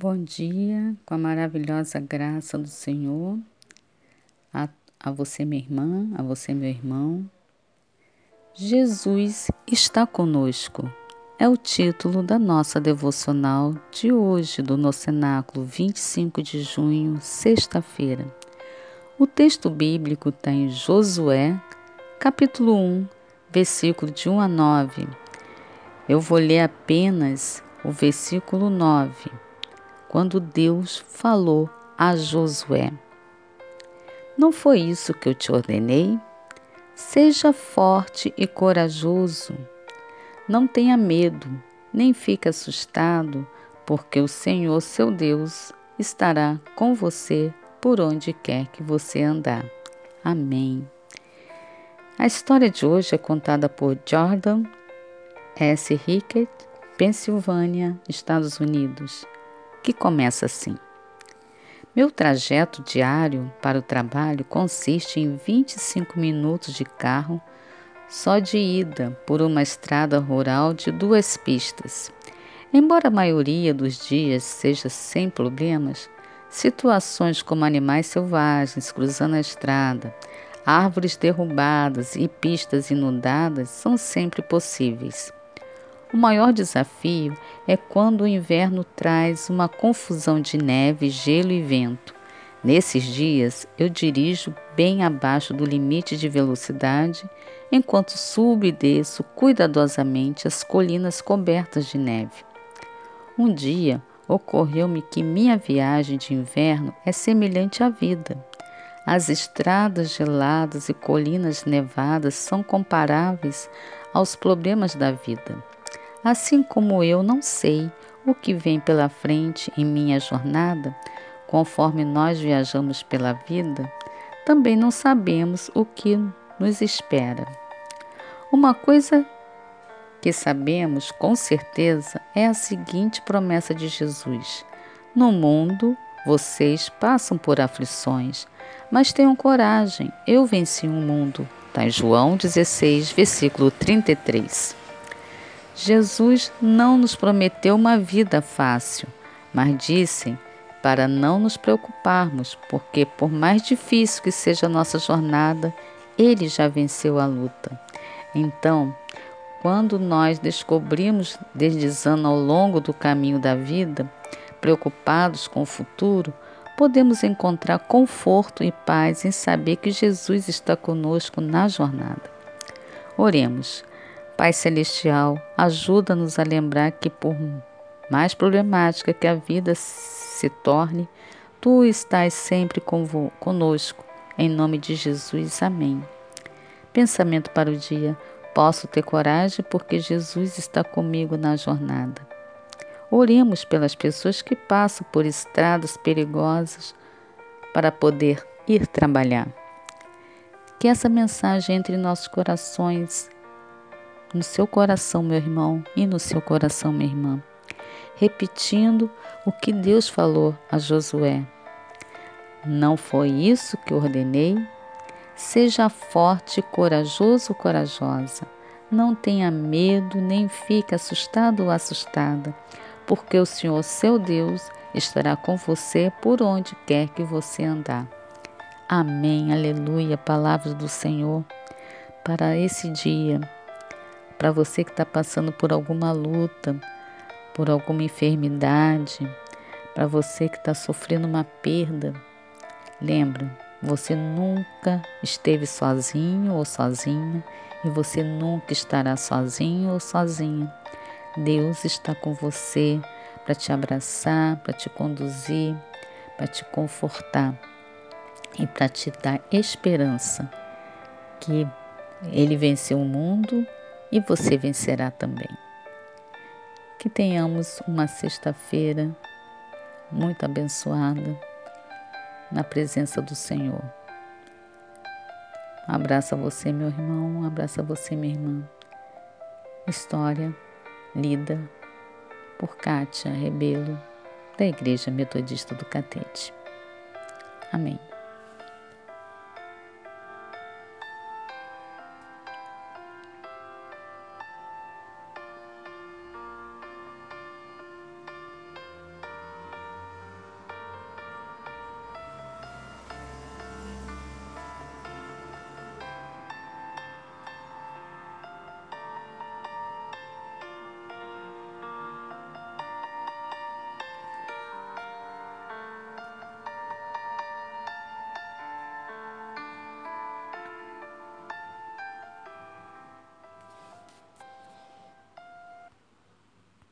Bom dia, com a maravilhosa graça do Senhor, a, a você, minha irmã, a você, meu irmão. Jesus está conosco. É o título da nossa devocional de hoje, do nosso cenáculo 25 de junho, sexta-feira. O texto bíblico está em Josué, capítulo 1, versículo de 1 a 9. Eu vou ler apenas o versículo 9 quando Deus falou a Josué: Não foi isso que eu te ordenei? Seja forte e corajoso. Não tenha medo, nem fique assustado, porque o Senhor, seu Deus, estará com você por onde quer que você andar. Amém. A história de hoje é contada por Jordan S. Rickett, Pensilvânia, Estados Unidos que começa assim: Meu trajeto diário para o trabalho consiste em 25 minutos de carro só de ida por uma estrada rural de duas pistas. Embora a maioria dos dias seja sem problemas, situações como animais selvagens cruzando a estrada, árvores derrubadas e pistas inundadas são sempre possíveis. O maior desafio é quando o inverno traz uma confusão de neve, gelo e vento. Nesses dias, eu dirijo bem abaixo do limite de velocidade, enquanto subo e desço cuidadosamente as colinas cobertas de neve. Um dia, ocorreu-me que minha viagem de inverno é semelhante à vida. As estradas geladas e colinas nevadas são comparáveis aos problemas da vida. Assim como eu não sei o que vem pela frente em minha jornada, conforme nós viajamos pela vida, também não sabemos o que nos espera. Uma coisa que sabemos com certeza é a seguinte promessa de Jesus: No mundo vocês passam por aflições, mas tenham coragem, eu venci o mundo. Está em João 16, versículo 33. Jesus não nos prometeu uma vida fácil, mas disse para não nos preocuparmos, porque por mais difícil que seja a nossa jornada, ele já venceu a luta. Então, quando nós descobrimos deslizando ao longo do caminho da vida, preocupados com o futuro, podemos encontrar conforto e paz em saber que Jesus está conosco na jornada. Oremos. Pai Celestial, ajuda-nos a lembrar que, por mais problemática que a vida se torne, Tu estás sempre conosco. Em nome de Jesus, amém. Pensamento para o dia: posso ter coragem porque Jesus está comigo na jornada. Oremos pelas pessoas que passam por estradas perigosas para poder ir trabalhar. Que essa mensagem entre em nossos corações no seu coração, meu irmão, e no seu coração, minha irmã, repetindo o que Deus falou a Josué. Não foi isso que ordenei? Seja forte, corajoso, corajosa. Não tenha medo, nem fique assustado ou assustada, porque o Senhor, seu Deus, estará com você por onde quer que você andar. Amém, aleluia, palavras do Senhor para esse dia para você que está passando por alguma luta, por alguma enfermidade, para você que está sofrendo uma perda, lembra, você nunca esteve sozinho ou sozinha e você nunca estará sozinho ou sozinha. Deus está com você para te abraçar, para te conduzir, para te confortar e para te dar esperança que Ele venceu o mundo e você vencerá também. Que tenhamos uma sexta-feira muito abençoada na presença do Senhor. Um abraço a você, meu irmão, um abraço a você, minha irmã. História lida por Kátia Rebelo, da Igreja Metodista do Catete. Amém.